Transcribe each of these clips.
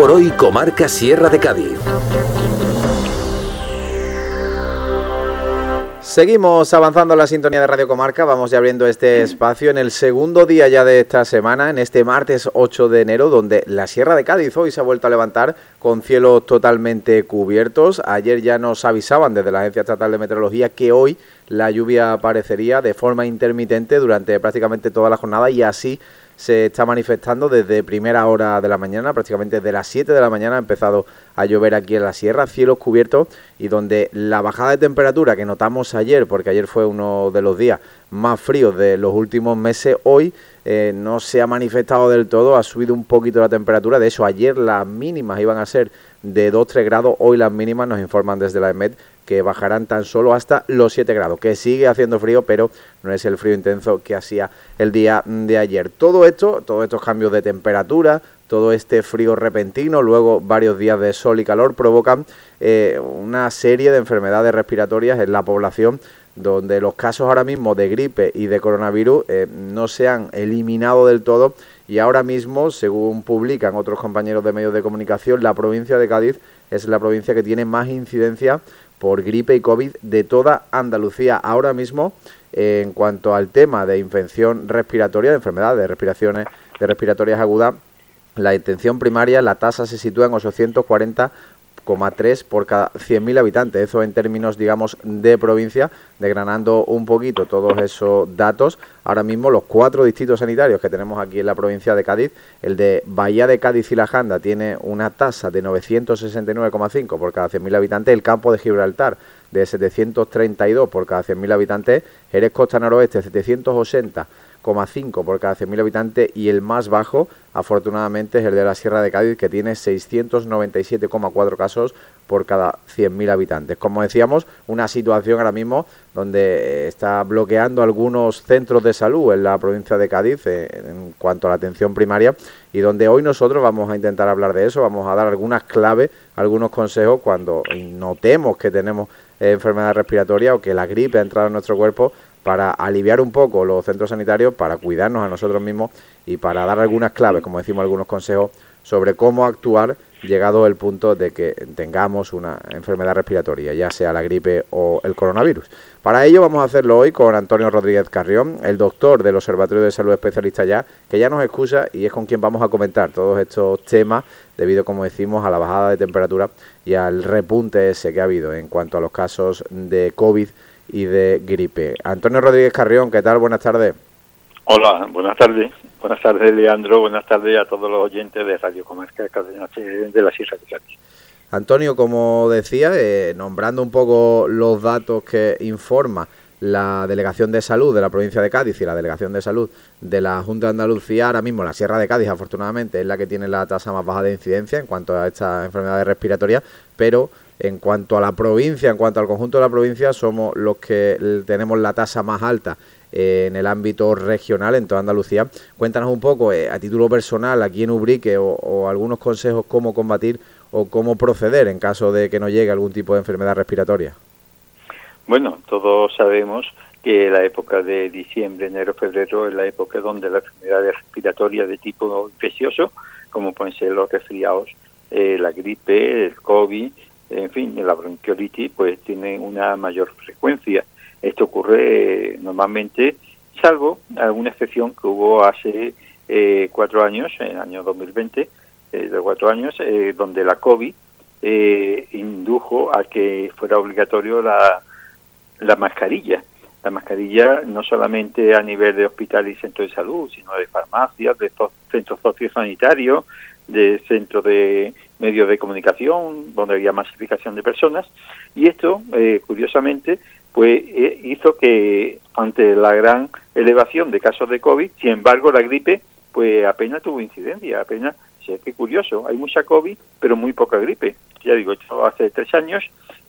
por hoy Comarca Sierra de Cádiz. Seguimos avanzando en la sintonía de Radio Comarca, vamos ya abriendo este espacio en el segundo día ya de esta semana, en este martes 8 de enero, donde la Sierra de Cádiz hoy se ha vuelto a levantar con cielos totalmente cubiertos. Ayer ya nos avisaban desde la Agencia Estatal de Meteorología que hoy la lluvia aparecería de forma intermitente durante prácticamente toda la jornada y así se está manifestando desde primera hora de la mañana, prácticamente desde las 7 de la mañana ha empezado a llover aquí en la sierra, cielos cubiertos y donde la bajada de temperatura que notamos ayer, porque ayer fue uno de los días más fríos de los últimos meses, hoy eh, no se ha manifestado del todo, ha subido un poquito la temperatura, de eso ayer las mínimas iban a ser de 2-3 grados, hoy las mínimas nos informan desde la EMED que bajarán tan solo hasta los 7 grados, que sigue haciendo frío, pero no es el frío intenso que hacía el día de ayer. Todo esto, todos estos cambios de temperatura, todo este frío repentino, luego varios días de sol y calor provocan eh, una serie de enfermedades respiratorias en la población donde los casos ahora mismo de gripe y de coronavirus eh, no se han eliminado del todo y ahora mismo, según publican otros compañeros de medios de comunicación, la provincia de Cádiz es la provincia que tiene más incidencia por gripe y COVID de toda Andalucía. Ahora mismo, en cuanto al tema de infección respiratoria, de enfermedades de respiraciones de respiratorias agudas, la intención primaria, la tasa se sitúa en 840 3 por cada 100.000 habitantes. Eso en términos, digamos, de provincia, desgranando un poquito todos esos datos. Ahora mismo los cuatro distritos sanitarios que tenemos aquí en la provincia de Cádiz, el de Bahía de Cádiz y La Janda tiene una tasa de 969,5 por cada 100.000 habitantes. El campo de Gibraltar de 732 por cada 100.000 habitantes. Jerez Costa Noroeste 780 5 por cada 100.000 habitantes y el más bajo, afortunadamente, es el de la Sierra de Cádiz, que tiene 697,4 casos por cada 100.000 habitantes. Como decíamos, una situación ahora mismo donde está bloqueando algunos centros de salud en la provincia de Cádiz eh, en cuanto a la atención primaria y donde hoy nosotros vamos a intentar hablar de eso, vamos a dar algunas claves, algunos consejos cuando notemos que tenemos enfermedad respiratoria o que la gripe ha entrado en nuestro cuerpo para aliviar un poco los centros sanitarios, para cuidarnos a nosotros mismos y para dar algunas claves, como decimos, algunos consejos sobre cómo actuar llegado el punto de que tengamos una enfermedad respiratoria, ya sea la gripe o el coronavirus. Para ello vamos a hacerlo hoy con Antonio Rodríguez Carrión, el doctor del Observatorio de Salud Especialista ya, que ya nos excusa y es con quien vamos a comentar todos estos temas debido, como decimos, a la bajada de temperatura y al repunte ese que ha habido en cuanto a los casos de COVID y de gripe. Antonio Rodríguez Carrión, ¿qué tal? Buenas tardes. Hola, buenas tardes. Buenas tardes, Leandro. Buenas tardes a todos los oyentes de Radio Comarca de la Sierra de Cádiz. Antonio, como decía, eh, nombrando un poco los datos que informa la Delegación de Salud de la provincia de Cádiz y la Delegación de Salud de la Junta de Andalucía, ahora mismo la Sierra de Cádiz, afortunadamente, es la que tiene la tasa más baja de incidencia en cuanto a estas enfermedades respiratorias, pero en cuanto a la provincia, en cuanto al conjunto de la provincia, somos los que tenemos la tasa más alta eh, en el ámbito regional, en toda Andalucía. Cuéntanos un poco, eh, a título personal, aquí en Ubrique, o, algunos consejos cómo combatir o cómo proceder en caso de que no llegue algún tipo de enfermedad respiratoria. Bueno, todos sabemos que la época de diciembre, enero, febrero es la época donde las enfermedades respiratorias de tipo infeccioso, como pueden ser los resfriados, eh, la gripe, el COVID, en fin, la bronquiolitis pues tiene una mayor frecuencia. Esto ocurre eh, normalmente, salvo alguna excepción que hubo hace eh, cuatro años, en el año 2020, eh, de cuatro años, eh, donde la COVID indujo a que fuera obligatorio la, la mascarilla. La mascarilla no solamente a nivel de hospital y centro de salud, sino de farmacias, de centros sociosanitarios, de centros de medios de comunicación, donde había masificación de personas, y esto, eh, curiosamente, pues eh, hizo que ante la gran elevación de casos de COVID, sin embargo, la gripe, pues apenas tuvo incidencia, apenas, sí, qué curioso, hay mucha COVID, pero muy poca gripe. Ya digo, esto hace tres años,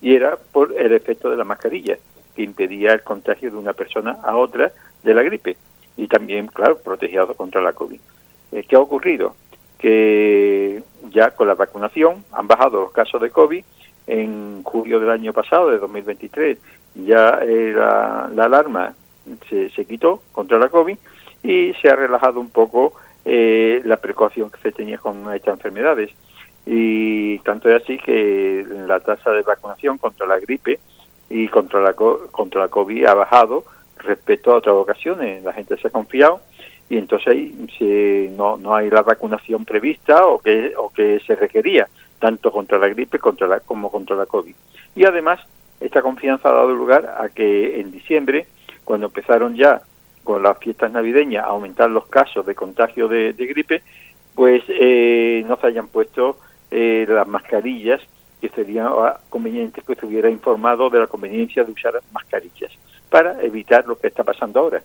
y era por el efecto de la mascarilla, que impedía el contagio de una persona a otra de la gripe, y también, claro, protegido contra la COVID. Eh, ¿Qué ha ocurrido? Que ya con la vacunación han bajado los casos de COVID. En julio del año pasado, de 2023, ya la, alarma se, se, quitó contra la COVID y se ha relajado un poco eh, la precaución que se tenía con estas enfermedades. Y tanto es así que la tasa de vacunación contra la gripe y contra la, contra la COVID ha bajado respecto a otras ocasiones. La gente se ha confiado y entonces si no, no hay la vacunación prevista o que, o que se requería, tanto contra la gripe contra la, como contra la COVID. Y además, esta confianza ha dado lugar a que en diciembre, cuando empezaron ya con las fiestas navideñas a aumentar los casos de contagio de, gripe, pues eh, no se hayan puesto eh, las mascarillas que sería conveniente que se hubiera informado de la conveniencia de usar mascarillas para evitar lo que está pasando ahora,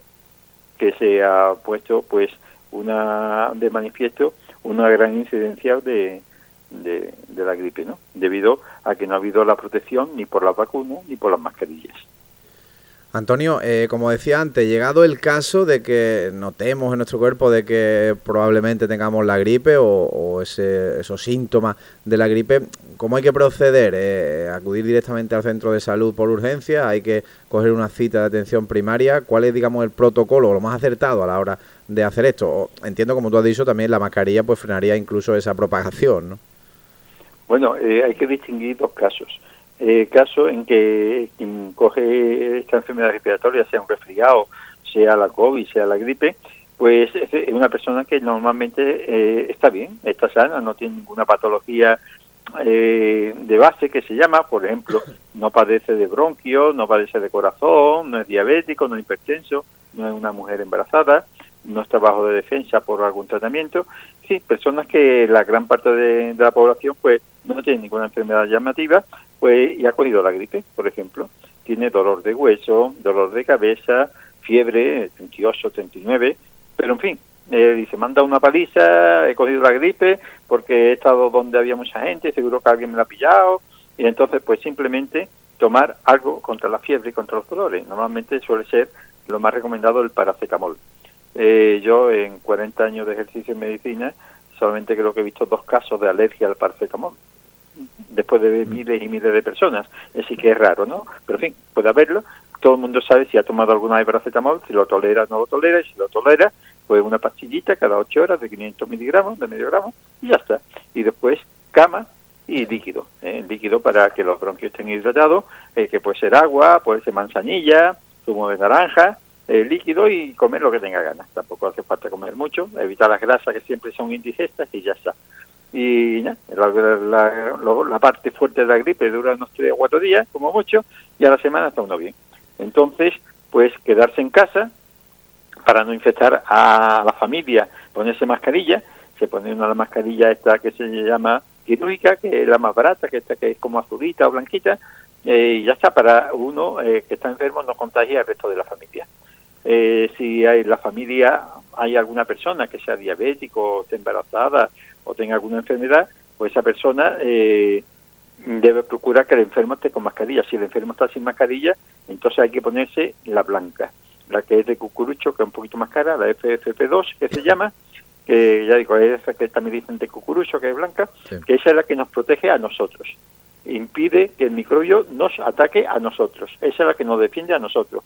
que se ha puesto pues una de manifiesto una gran incidencia de, de, la gripe, ¿no? Debido a que no ha habido la protección ni por las vacunas ni por las mascarillas. Antonio, eh, como decía antes, llegado el caso de que notemos en nuestro cuerpo de que probablemente tengamos la gripe o, esos síntomas de la gripe, ¿cómo hay que proceder? Eh, ¿Acudir directamente al centro de salud por urgencia? ¿Hay que coger una cita de atención primaria? ¿Cuál es, digamos, el protocolo, lo más acertado a la hora de hacer esto? entiendo, como tú has dicho, también la mascarilla pues frenaría incluso esa propagación, ¿no? Bueno, eh, hay que distinguir dos casos eh, caso en que quien coge esta enfermedad respiratoria, sea un resfriado, sea la COVID, sea la gripe, pues es una persona que normalmente eh, está bien, está sana, no tiene ninguna patología eh, de base que se llama, por ejemplo, no padece de bronquio, no padece de corazón, no es diabético, no es hipertenso, no es una mujer embarazada, no está bajo de defensa por algún tratamiento. Sí, personas que la gran parte de, la población pues no tiene ninguna enfermedad llamativa, pues y ha cogido la gripe, por ejemplo. Tiene dolor de hueso, dolor de cabeza, fiebre, 38, 39, pero en fin, eh, dice, manda una paliza, he cogido la gripe porque he estado donde había mucha gente, seguro que alguien me la ha pillado, y entonces pues simplemente tomar algo contra la fiebre y contra los dolores. Normalmente suele ser lo más recomendado el paracetamol. Eh, yo en 40 años de ejercicio en medicina solamente creo que he visto dos casos de alergia al paracetamol después de mm. miles y miles de personas. Así que es raro, ¿no? Pero en fin, puede haberlo. Todo el mundo sabe si ha tomado alguna de paracetamol, si lo tolera o no lo tolera, y si lo tolera, pues una pastillita cada 8 horas de 500 miligramos, de medio gramo, y ya está. Y después cama y líquido, ¿eh? líquido para que los bronquios estén hidratados, eh, que puede ser agua, puede ser manzanilla, zumo de naranja, eh, líquido y comer lo que tenga ganas. Tampoco hace falta comer mucho, evitar las grasas que siempre son indigestas y ya está y ya, la, parte fuerte de la gripe dura unos 3 o 4 días, como mucho, y a la semana está uno bien. Entonces, pues quedarse en casa para no infectar a la familia, ponerse mascarilla, se pone una mascarilla esta que se llama quirúrgica, que es la más barata, que esta que es como azulita o blanquita, eh, y ya está, para uno eh, que está enfermo no contagia al resto de la familia. Eh, si hay la familia hay alguna persona que sea diabético, esté embarazada o tenga alguna enfermedad, pues esa persona eh, debe procurar que el enfermo esté con mascarilla. Si el enfermo está sin mascarilla, entonces hay que ponerse la blanca, la que es de cucurucho, que es un poquito más cara, la FFP2, que se llama, que ya digo, es esa que también dicen de cucurucho, que es blanca, que esa es la que nos protege a nosotros. Impide que el microbio nos ataque a nosotros. Esa es la que nos defiende a nosotros.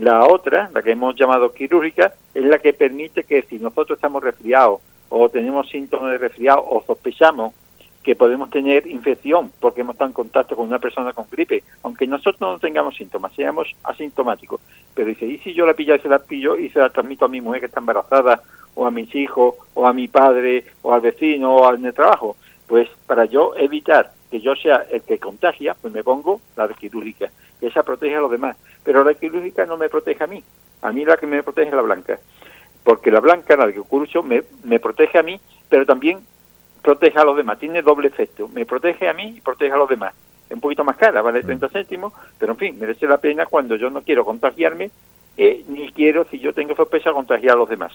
La otra, la que hemos llamado quirúrgica, es la que permite que si nosotros estamos resfriados o tenemos síntomas de resfriado o sospechamos que podemos tener infección porque hemos estado en contacto con una persona con gripe, aunque nosotros no tengamos síntomas, seamos asintomáticos. Pero dice, ¿y si yo la pillo y se la pillo y se la transmito a mi mujer que está embarazada, o a mis hijos, o a mi padre, o al vecino, o al el trabajo? Pues para yo evitar que yo sea el que contagia, pues me pongo la quirúrgica, que esa protege a los demás. Pero la quirúrgica no me protege a mí, a mí la que me protege es la blanca. Porque la blanca, la de cucurucho, me, me protege a mí, pero también protege a los demás, tiene doble efecto, me protege a mí y protege a los demás. Es un poquito más cara, vale 30 mm. céntimos, pero en fin, merece la pena cuando yo no quiero contagiarme, eh, ni quiero, si yo tengo sospecha, contagiar a los demás.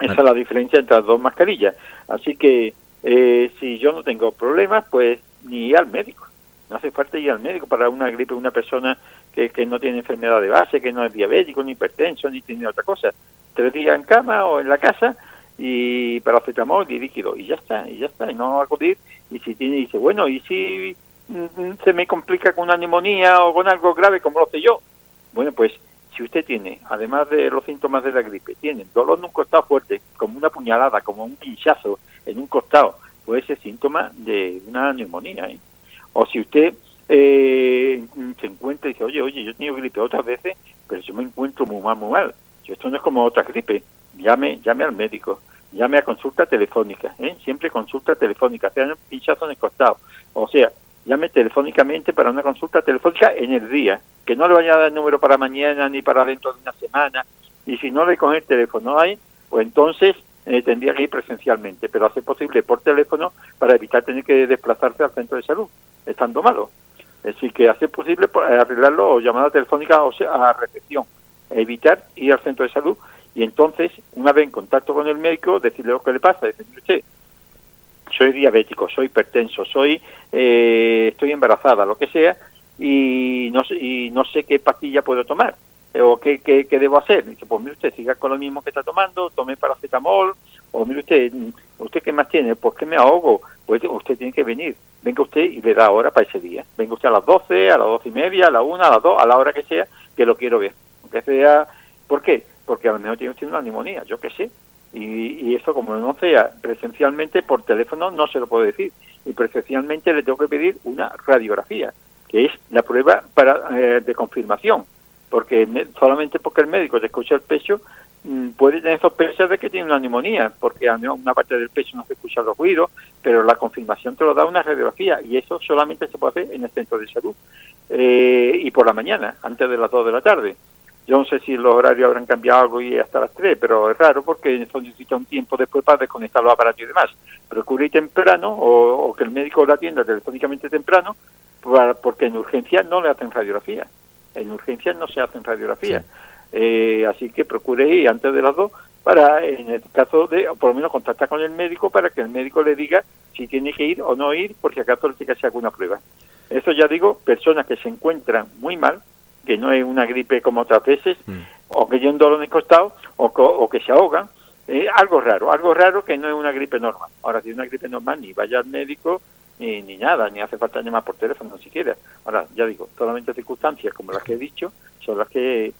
Esa es la diferencia entre las dos mascarillas. Así que eh, si yo no tengo problemas, pues ni al médico. No hace falta ir al médico para una gripe, una persona que, que no tiene enfermedad de base, que no es diabético, ni hipertenso, ni tiene otra cosa. Tres días en cama o en la casa y paracetamol y líquido y ya está, y ya está, y no acudir. Y si tiene, dice, bueno, ¿y si mm, se me complica con una neumonía o con algo grave como lo sé yo? Bueno, pues si usted tiene, además de los síntomas de la gripe, tiene dolor un costado fuerte, como una puñalada, como un pinchazo en un costado, puede ser síntoma de una neumonía. ¿eh? O si usted eh, se encuentra y dice, oye, oye, yo he tenido gripe otras veces, pero yo me encuentro muy mal, muy mal. esto no es como otra gripe. Llame, llame al médico, llame a consulta telefónica, ¿eh? siempre consulta telefónica, sea un pinchazo en el costado. O sea, llame telefónicamente para una consulta telefónica en el día, que no le vaya a dar el número para mañana ni para dentro de una semana. Y si no le coge el teléfono ahí, pues entonces eh, tendría que ir presencialmente, pero hace posible por teléfono para evitar tener que desplazarse al centro de salud, estando malo. Es que hace posible pues, arreglarlo o llamada telefónica o sea, a recepción, evitar ir al centro de salud y entonces, una vez en contacto con el médico, decirle lo que le pasa, decirle, usted, soy diabético, soy hipertenso, soy, eh, estoy embarazada, lo que sea, y no, y no sé qué pastilla puedo tomar o qué, qué, debo hacer. Dice, pues mire usted, siga con lo mismo que está tomando, tome paracetamol, o mire usted, ¿usted qué más tiene? Pues que me ahogo. Pues usted tiene que venir. Venga usted y le da hora para ese día. Venga usted a las 12, a las doce y media, a la una, a las dos, a la hora que sea, que lo quiero ver. Aunque sea, ¿por qué? Porque a lo mejor tiene usted una neumonía, yo qué sé. Y, y eso como no sea presencialmente, por teléfono no se lo puedo decir. Y presencialmente le tengo que pedir una radiografía, que es la prueba para, eh, de confirmación porque solamente porque el médico te escucha el pecho mm, puede tener sospechas de que tiene una neumonía, porque a una parte del pecho no se escucha los ruidos, pero la confirmación te lo da una radiografía y eso solamente se puede hacer en el centro de salud eh, y por la mañana, antes de las 2 de la tarde. Yo no sé si los horarios habrán cambiado algo y hasta las 3, pero es raro porque eso necesita un tiempo después para desconectar los aparatos y demás. Procure temprano o, que el médico la atienda telefónicamente temprano porque en urgencia no le hacen radiografía en urgencias no se hacen radiografías. Eh, así que procure ir antes de las dos para, en el caso de, por lo menos contactar con el médico para que el médico le diga si tiene que ir o no ir, por si acaso le tiene que hacer alguna prueba. Eso ya digo, personas que se encuentran muy mal, que no es una gripe como otras veces, mm. o que un dolor en el costado, o, que se ahogan, eh, algo raro, algo raro que no es una gripe normal. Ahora, si es una gripe normal, ni vaya al médico, ni, ni nada, ni hace falta llamar por teléfono siquiera. Ahora, ya digo, solamente circunstancias como las que he dicho son las que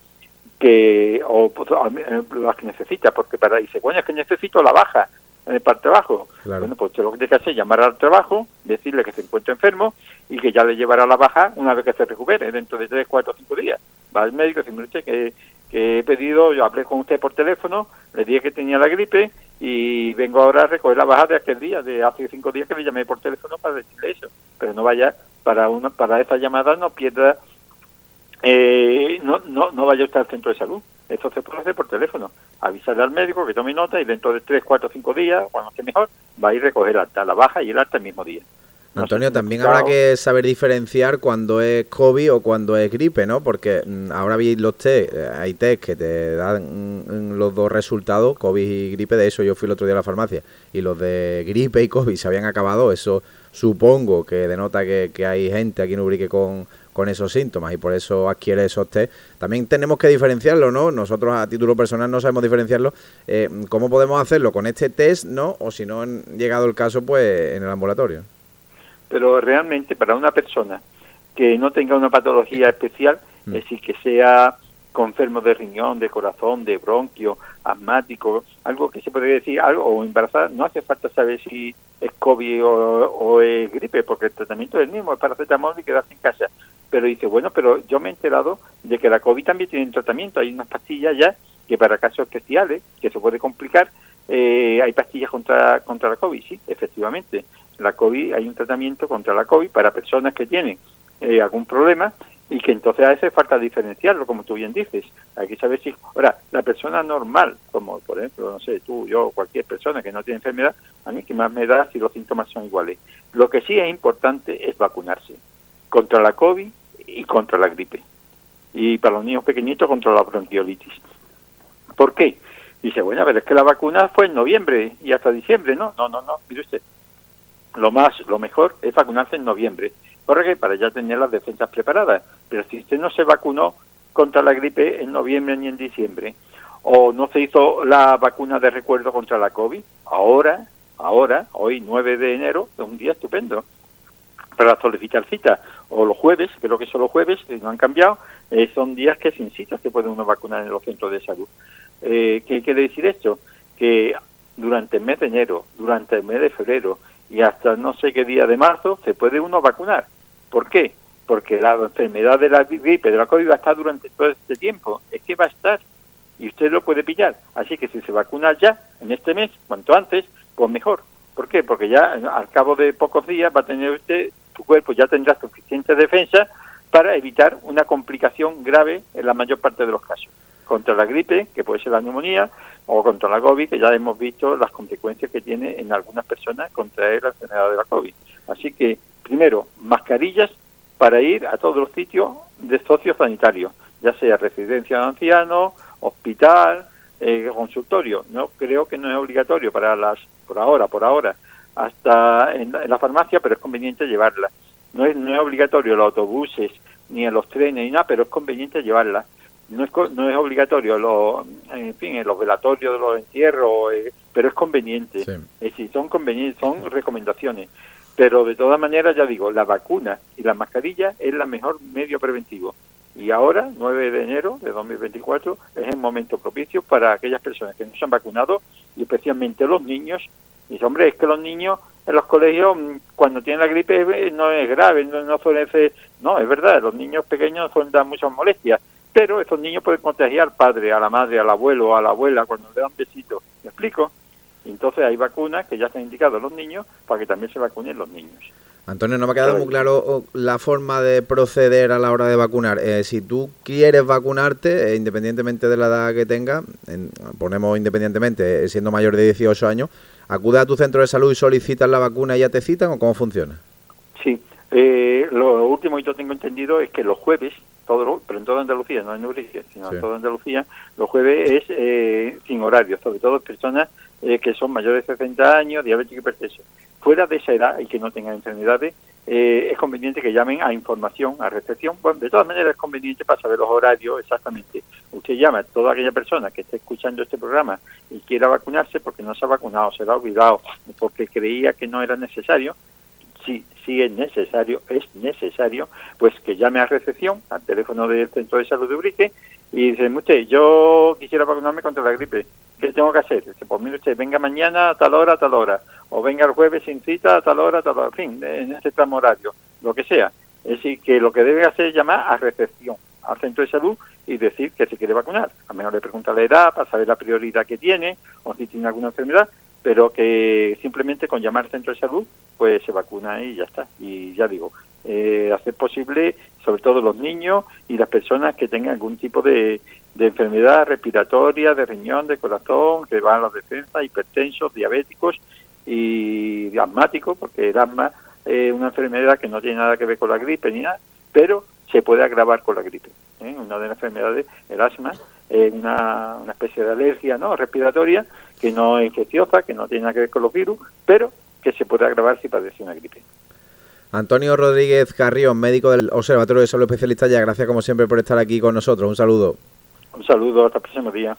que o pues, eh, las que necesita, porque para dice, bueno, es que necesito la baja eh, para el trabajo. Bueno, pues lo que tiene que hacer es llamar al trabajo, decirle que se encuentra enfermo y que ya le llevará la baja una vez que se recupere, dentro de 3, 4, 5 días. Va al médico y dice que, que he pedido, yo hablé con usted por teléfono, le dije que tenía la gripe y vengo ahora a recoger la baja de aquel día, de hace cinco días que le llamé por teléfono para decirle eso, pero no vaya para una para esa llamada no pierda eh, no, no, no vaya usted al centro de salud. Esto se puede hacer por teléfono. Avisarle al médico que tome nota y dentro de tres, cuatro, cinco días, cuando esté mejor, va a ir a recoger alta, la baja y el alta el mismo día. Antonio, también habrá que saber diferenciar cuando es COVID o cuando es gripe, ¿no? Porque mm, ahora vi los test, eh, hay test que te dan mm, los dos resultados, COVID y gripe, de eso yo fui el otro día a la farmacia, y los de gripe y COVID se habían acabado, eso supongo que denota que, hay gente aquí en Ubrique con, con esos síntomas y por eso adquiere esos test. También tenemos que diferenciarlo, ¿no? Nosotros a título personal no sabemos diferenciarlo. Eh, ¿Cómo podemos hacerlo? ¿Con este test, no? O si no, han llegado el caso, pues en el ambulatorio pero realmente para una persona que no tenga una patología especial, mm. es decir, que sea con enfermo de riñón, de corazón, de bronquio, asmático, algo que se podría decir, algo, o embarazada, no hace falta saber si es COVID o, es gripe, porque el tratamiento es el mismo, es paracetamol y quedarse en casa. Pero dice, bueno, pero yo me he enterado de que la COVID también tiene un tratamiento, hay unas pastillas ya que para casos especiales, que se puede complicar, eh, hay pastillas contra, contra la COVID, sí, efectivamente la COVID, hay un tratamiento contra la COVID para personas que tienen eh, algún problema y que entonces a veces falta diferenciarlo, como tú bien dices. Hay que saber si, ahora, la persona normal, como por ejemplo, no sé, tú, yo, cualquier persona que no tiene enfermedad, a mí que más me da si los síntomas son iguales. Lo que sí es importante es vacunarse contra la COVID y contra la gripe. Y para los niños pequeñitos contra la bronquiolitis. ¿Por qué? Dice, bueno, a ver, es que la vacuna fue en noviembre y hasta diciembre, ¿no? No, no, no, mire usted lo más, lo mejor es vacunarse en noviembre. ¿Por qué? Para ya tener las defensas preparadas. Pero si usted no se vacunó contra la gripe en noviembre ni en diciembre, o no se hizo la vacuna de recuerdo contra la COVID, ahora, ahora, hoy 9 de enero, es un día estupendo para solicitar cita. O los jueves, creo que son los jueves, que no han cambiado, eh, son días que sin cita se puede uno vacunar en los centros de salud. Eh, ¿Qué quiere decir esto? Que durante el mes de enero, durante el mes de febrero y hasta no sé qué día de marzo se puede uno vacunar. ¿Por qué? Porque la enfermedad de la gripe, de la COVID va a estar durante todo este tiempo. Es que va a estar y usted lo puede pillar. Así que si se vacuna ya, en este mes, cuanto antes, pues mejor. ¿Por qué? Porque ya al cabo de pocos días va a tener usted, su cuerpo ya tendrá suficiente defensa para evitar una complicación grave en la mayor parte de los casos. Contra la gripe, que puede ser la neumonía, o contra la COVID, que ya hemos visto las consecuencias que tiene en algunas personas contraer la enfermedad de la COVID. Así que, primero, mascarillas para ir a todos los sitios de sociosanitarios, ya sea residencia de ancianos, hospital, eh, consultorio. No creo que no es obligatorio para las, por ahora, por ahora, hasta en la, farmacia, pero es conveniente llevarla. No es, no es obligatorio los autobuses ni en los trenes ni nada, pero es conveniente llevarla. No es, no es obligatorio, lo, en fin, en los velatorios de los entierros, eh, pero es conveniente. Es decir, son convenientes, son recomendaciones. Pero de todas maneras, ya digo, la vacuna y la mascarilla es la mejor medio preventivo. Y ahora, 9 de enero de 2024, es el momento propicio para aquellas personas que no se han vacunado y especialmente los niños. Y hombre, es que los niños en los colegios, mm, cuando tienen la gripe, eh, no es grave, no, no suele ser. No, es verdad, los niños pequeños suelen dar muchas molestias, pero esos niños pueden contagiar al padre, a la madre, al abuelo, a la abuela cuando le dan besitos. ¿Me explico? Entonces hay vacunas que ya se han indicado a los niños para que también se vacunen los niños. Antonio, no me ha quedado muy claro oh, la forma de proceder a la hora de vacunar. Eh, si tú quieres vacunarte, eh, independientemente de la edad que tengas, ponemos independientemente, eh, siendo mayor de 18 años, acude a tu centro de salud y solicitas la vacuna y ya te citan o cómo funciona? Sí, lo último que yo tengo entendido es que los jueves, todo, pero en toda Andalucía, no en Urique, sino en toda Andalucía, los jueves es sin horario, sobre todo personas que son mayores de 60 años, diabéticos y hipertensos fuera de esa edad y que no tengan enfermedades, eh, es conveniente que llamen a información, a recepción. Bueno, de todas maneras es conveniente para saber los horarios exactamente. Usted llama a toda aquella persona que esté escuchando este programa y quiera vacunarse porque no se ha vacunado, se ha olvidado, porque creía que no era necesario. Si, si es necesario, es necesario, pues que llame a recepción, al teléfono del Centro de Salud de Urique, y dice, usted, yo quisiera vacunarme contra la gripe. ¿Qué tengo que hacer? Dice, pues mire usted, venga mañana a tal hora, a tal hora o venga el jueves sin cita a tal hora, a tal hora, en fin, en este tramo horario, lo que sea. Es decir, que lo que debe hacer es llamar a recepción al centro de salud y decir que se quiere vacunar. A menos le pregunta la edad para saber la prioridad que tiene o si tiene alguna enfermedad, pero que simplemente con llamar al centro de salud pues se vacuna y ya está. Y ya digo, eh, hacer posible, sobre todo los niños y las personas que tengan algún tipo de, enfermedad respiratoria, de riñón, de corazón, que van a la defensa, hipertensos, diabéticos y asmático, porque el asma es una enfermedad que no tiene nada que ver con la gripe ni nada, pero se puede agravar con la gripe. ¿eh? Una de las enfermedades, el asma, es una, una especie de alergia no respiratoria que no es infecciosa, que no tiene nada que ver con los virus, pero que se puede agravar si padece una gripe. Antonio Rodríguez Carrión, médico del Observatorio de Salud Especialista, ya gracias como siempre por estar aquí con nosotros. Un saludo. Un saludo, hasta el próximo día.